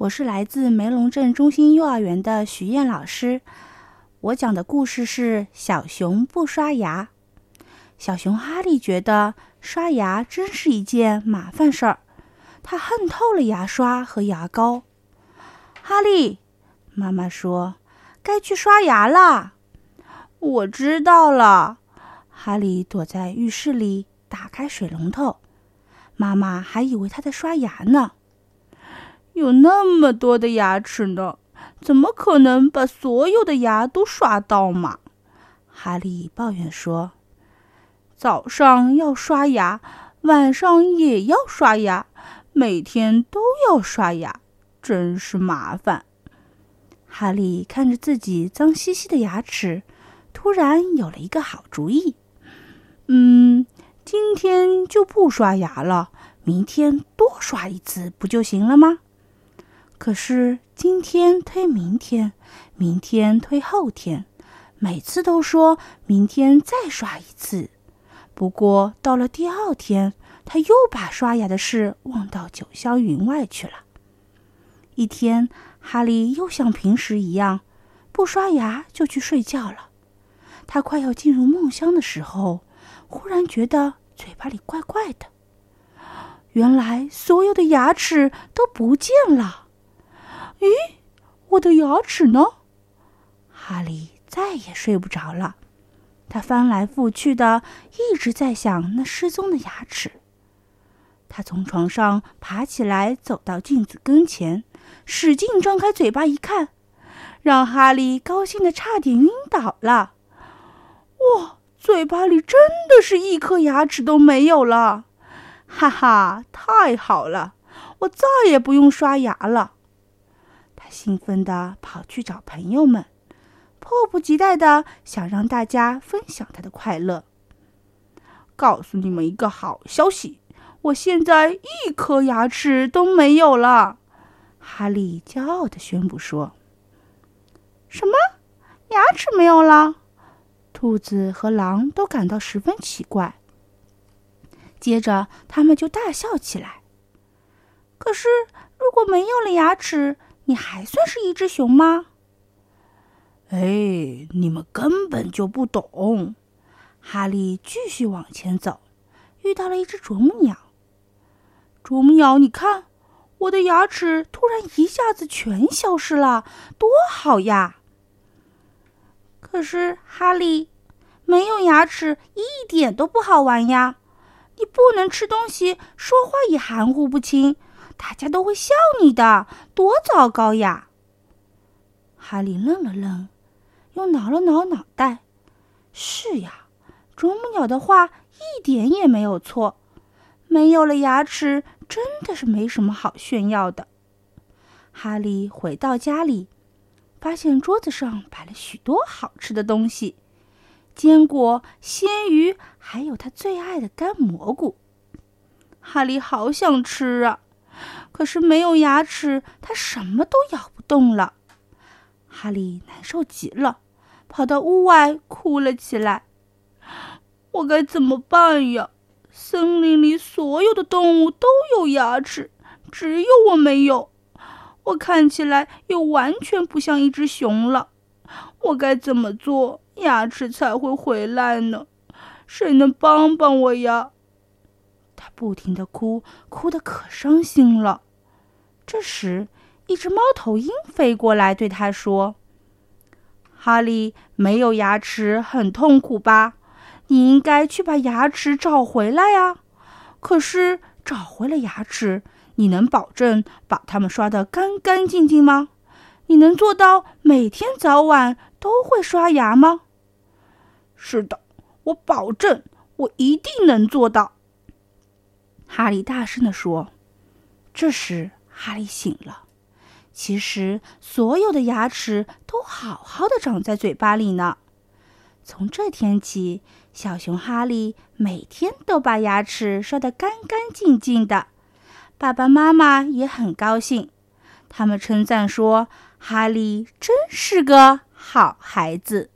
我是来自梅龙镇中心幼儿园的徐燕老师。我讲的故事是《小熊不刷牙》。小熊哈利觉得刷牙真是一件麻烦事儿，他恨透了牙刷和牙膏。哈利，妈妈说：“该去刷牙啦。”我知道了。哈利躲在浴室里，打开水龙头。妈妈还以为他在刷牙呢。有那么多的牙齿呢，怎么可能把所有的牙都刷到嘛？哈利抱怨说：“早上要刷牙，晚上也要刷牙，每天都要刷牙，真是麻烦。”哈利看着自己脏兮兮的牙齿，突然有了一个好主意：“嗯，今天就不刷牙了，明天多刷一次不就行了吗？”可是今天推明天，明天推后天，每次都说明天再刷一次。不过到了第二天，他又把刷牙的事忘到九霄云外去了。一天，哈利又像平时一样，不刷牙就去睡觉了。他快要进入梦乡的时候，忽然觉得嘴巴里怪怪的。原来所有的牙齿都不见了。我的牙齿呢？哈利再也睡不着了，他翻来覆去的一直在想那失踪的牙齿。他从床上爬起来，走到镜子跟前，使劲张开嘴巴一看，让哈利高兴的差点晕倒了。哇，嘴巴里真的是一颗牙齿都没有了！哈哈，太好了，我再也不用刷牙了。兴奋地跑去找朋友们，迫不及待地想让大家分享他的快乐。告诉你们一个好消息，我现在一颗牙齿都没有了。哈利骄傲地宣布说：“什么？牙齿没有了？”兔子和狼都感到十分奇怪。接着，他们就大笑起来。可是，如果没有了牙齿，你还算是一只熊吗？哎，你们根本就不懂。哈利继续往前走，遇到了一只啄木鸟。啄木鸟，你看，我的牙齿突然一下子全消失了，多好呀！可是哈利，没有牙齿一点都不好玩呀！你不能吃东西，说话也含糊不清。大家都会笑你的，多糟糕呀！哈利愣了愣，又挠了挠脑袋。是呀，啄木鸟的话一点也没有错。没有了牙齿，真的是没什么好炫耀的。哈利回到家里，发现桌子上摆了许多好吃的东西：坚果、鲜鱼，还有他最爱的干蘑菇。哈利好想吃啊！可是没有牙齿，他什么都咬不动了。哈利难受极了，跑到屋外哭了起来。我该怎么办呀？森林里所有的动物都有牙齿，只有我没有。我看起来又完全不像一只熊了。我该怎么做，牙齿才会回来呢？谁能帮帮我呀？不停的哭，哭得可伤心了。这时，一只猫头鹰飞过来，对他说：“哈利，没有牙齿很痛苦吧？你应该去把牙齿找回来呀。可是，找回了牙齿，你能保证把它们刷得干干净净吗？你能做到每天早晚都会刷牙吗？”“是的，我保证，我一定能做到。”哈利大声地说：“这时，哈利醒了。其实，所有的牙齿都好好的长在嘴巴里呢。从这天起，小熊哈利每天都把牙齿刷得干干净净的。爸爸妈妈也很高兴，他们称赞说：‘哈利真是个好孩子。’